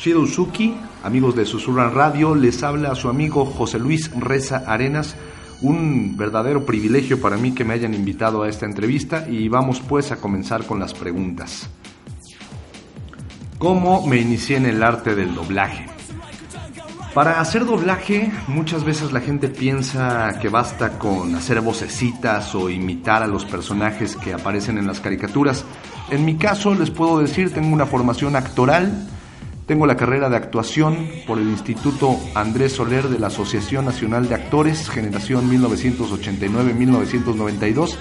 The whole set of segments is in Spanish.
Shidosuki, amigos de Susurran Radio, les habla su amigo José Luis Reza Arenas. Un verdadero privilegio para mí que me hayan invitado a esta entrevista y vamos pues a comenzar con las preguntas. ¿Cómo me inicié en el arte del doblaje? Para hacer doblaje muchas veces la gente piensa que basta con hacer vocecitas o imitar a los personajes que aparecen en las caricaturas. En mi caso les puedo decir, tengo una formación actoral, tengo la carrera de actuación por el Instituto Andrés Soler de la Asociación Nacional de Actores, generación 1989-1992,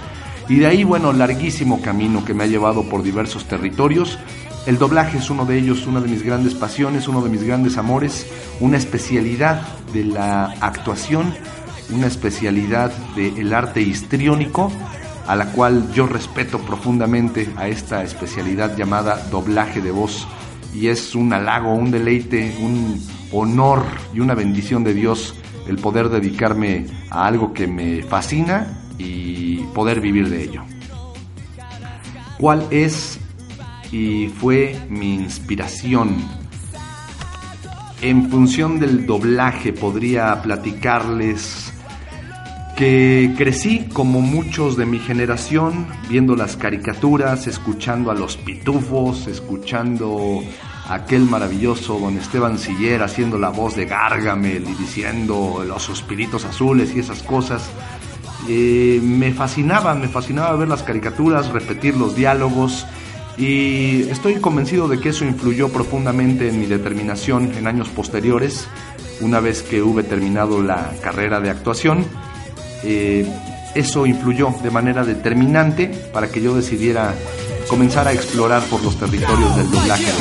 y de ahí, bueno, larguísimo camino que me ha llevado por diversos territorios. El doblaje es uno de ellos, una de mis grandes pasiones, uno de mis grandes amores, una especialidad de la actuación, una especialidad del arte histriónico, a la cual yo respeto profundamente a esta especialidad llamada doblaje de voz y es un halago, un deleite, un honor y una bendición de Dios el poder dedicarme a algo que me fascina y poder vivir de ello. ¿Cuál es y fue mi inspiración? En función del doblaje podría platicarles que crecí como muchos de mi generación viendo las caricaturas, escuchando a los pitufos, escuchando aquel maravilloso don Esteban Siller haciendo la voz de Gargamel y diciendo los suspiritos azules y esas cosas. Eh, me fascinaba, me fascinaba ver las caricaturas, repetir los diálogos y estoy convencido de que eso influyó profundamente en mi determinación en años posteriores, una vez que hube terminado la carrera de actuación eh, eso influyó de manera determinante para que yo decidiera comenzar a explorar por los territorios del doblaje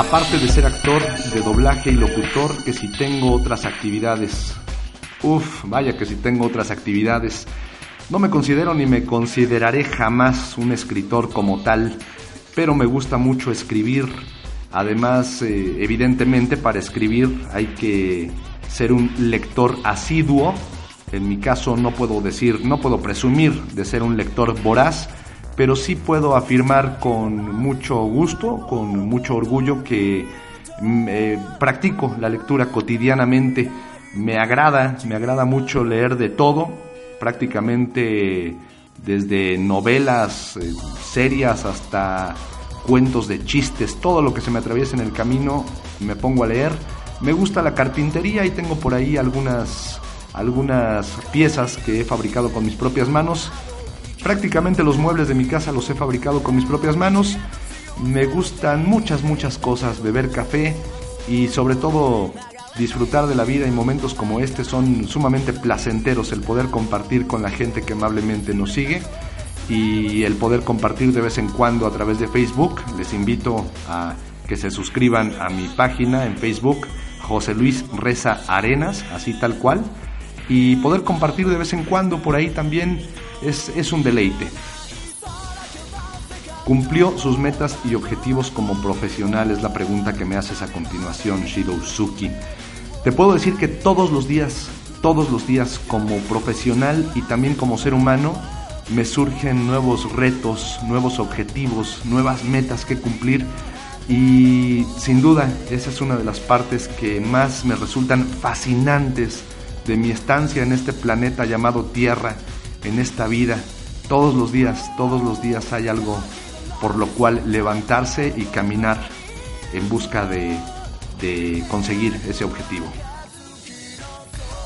Aparte de ser actor de doblaje y locutor, que si tengo otras actividades. Uf, vaya que si tengo otras actividades. No me considero ni me consideraré jamás un escritor como tal, pero me gusta mucho escribir. Además, eh, evidentemente para escribir hay que ser un lector asiduo. En mi caso no puedo decir, no puedo presumir de ser un lector voraz, pero sí puedo afirmar con mucho gusto, con mucho orgullo que mm, eh, practico la lectura cotidianamente. Me agrada, me agrada mucho leer de todo, prácticamente desde novelas eh, serias hasta cuentos de chistes, todo lo que se me atraviesa en el camino me pongo a leer. Me gusta la carpintería y tengo por ahí algunas algunas piezas que he fabricado con mis propias manos Prácticamente los muebles de mi casa los he fabricado con mis propias manos. Me gustan muchas, muchas cosas, beber café y sobre todo disfrutar de la vida y momentos como este son sumamente placenteros el poder compartir con la gente que amablemente nos sigue y el poder compartir de vez en cuando a través de Facebook. Les invito a que se suscriban a mi página en Facebook, José Luis Reza Arenas, así tal cual, y poder compartir de vez en cuando por ahí también es, un deleite. ¿Cumplió sus metas y objetivos como profesional? Es la pregunta que me haces a continuación, Shirosuki. Te puedo decir que todos los días, todos los días como profesional y también como ser humano, me surgen nuevos retos, nuevos objetivos, nuevas metas que cumplir y sin duda esa es una de las partes que más me resultan fascinantes de mi estancia en este planeta llamado Tierra en esta vida. Todos los días, todos los días hay algo por lo cual levantarse y caminar en busca de, conseguir ese objetivo.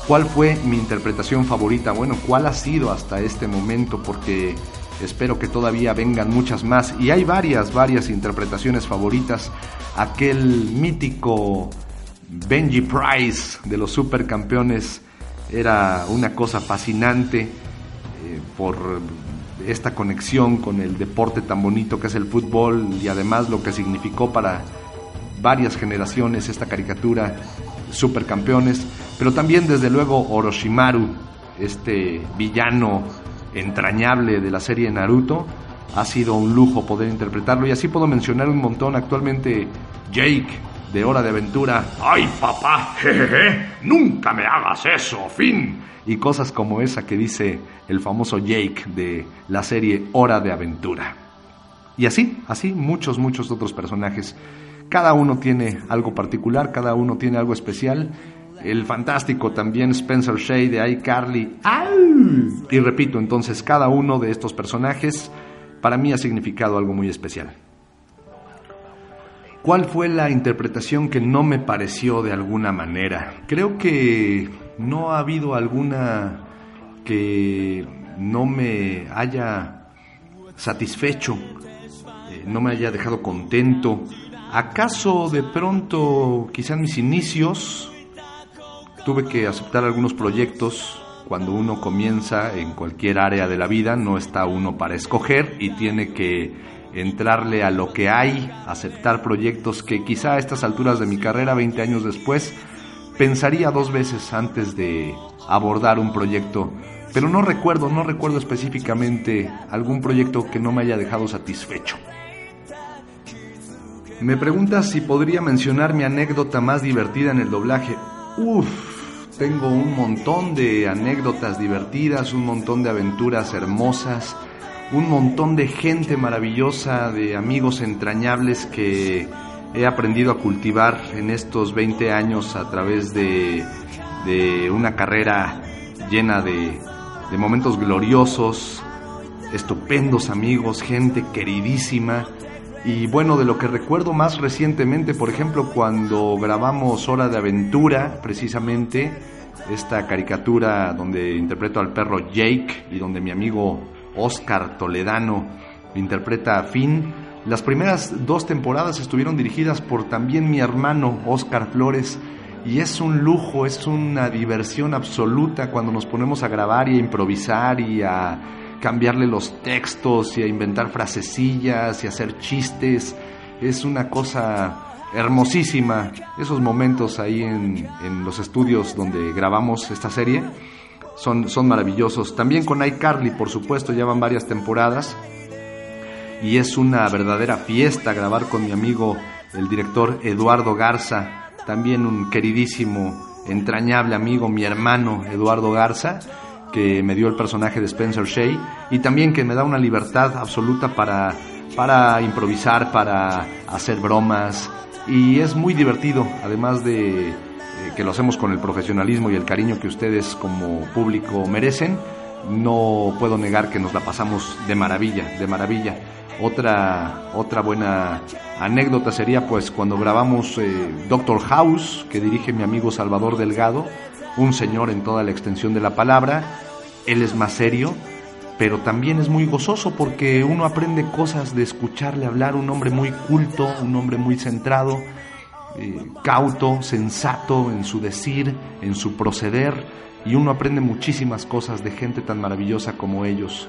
¿Cuál fue mi interpretación favorita? Bueno, ¿cuál ha sido hasta este momento? Porque espero que todavía vengan muchas más. Y hay varias, varias interpretaciones favoritas. Aquel mítico Benji Price de los supercampeones era una cosa fascinante por esta conexión con el deporte tan bonito que es el fútbol y además lo que significó para varias generaciones esta caricatura, supercampeones, pero también desde luego Orochimaru, este villano entrañable de la serie Naruto, ha sido un lujo poder interpretarlo. Y así puedo mencionar un montón actualmente Jake de Hora de Aventura. ¡Ay, papá! Jejeje, ¡Nunca me hagas eso, fin! Y cosas como esa que dice el famoso Jake de la serie Hora de Aventura. Y así, así, muchos, muchos otros personajes. Cada uno tiene algo particular, cada uno tiene algo especial. El fantástico también Spencer Shea de iCarly. Y repito, entonces, cada uno de estos personajes para mí ha significado algo muy especial. ¿Cuál fue la interpretación que no me pareció de alguna manera? Creo que no ha habido alguna que no me haya satisfecho, eh, no me haya dejado contento. ¿Acaso de pronto, quizá en mis inicios, tuve que aceptar algunos proyectos? Cuando uno comienza en cualquier área de la vida, no está uno para escoger y tiene que entrarle a lo que hay, aceptar proyectos que quizá a estas alturas de mi carrera, 20 años después, pensaría dos veces antes de abordar un proyecto, pero no recuerdo, no recuerdo específicamente algún proyecto que no me haya dejado satisfecho. Me preguntas si podría mencionar mi anécdota más divertida en el doblaje. Uf, tengo un montón de anécdotas divertidas, un montón de aventuras hermosas un montón de gente maravillosa, de amigos entrañables que he aprendido a cultivar en estos 20 años a través de, una carrera llena de, de momentos gloriosos, estupendos amigos, gente queridísima. Y bueno, de lo que recuerdo más recientemente, por ejemplo, cuando grabamos Hora de Aventura, precisamente, esta caricatura donde interpreto al perro Jake y donde mi amigo Oscar Toledano interpreta a Finn. Las primeras dos temporadas estuvieron dirigidas por también mi hermano Oscar Flores y es un lujo, es una diversión absoluta cuando nos ponemos a grabar y a improvisar y a cambiarle los textos y a inventar frasecillas y hacer chistes. Es una cosa hermosísima esos momentos ahí en los estudios donde grabamos esta serie son, son maravillosos. También con iCarly, por supuesto, llevan varias temporadas y es una verdadera fiesta grabar con mi amigo el director Eduardo Garza, también un queridísimo, entrañable amigo, mi hermano Eduardo Garza, que me dio el personaje de Spencer Shea y también que me da una libertad absoluta para, para improvisar, para hacer bromas y es muy divertido, además de que lo hacemos con el profesionalismo y el cariño que ustedes como público merecen, no puedo negar que nos la pasamos de maravilla, de maravilla. Otra, otra buena anécdota sería pues cuando grabamos eh, Doctor House, que dirige mi amigo Salvador Delgado, un señor en toda la extensión de la palabra, él es más serio, pero también es muy gozoso porque uno aprende cosas de escucharle hablar, un hombre muy culto, un hombre muy centrado, eh, cauto, sensato en su decir, en su proceder, y uno aprende muchísimas cosas de gente tan maravillosa como ellos.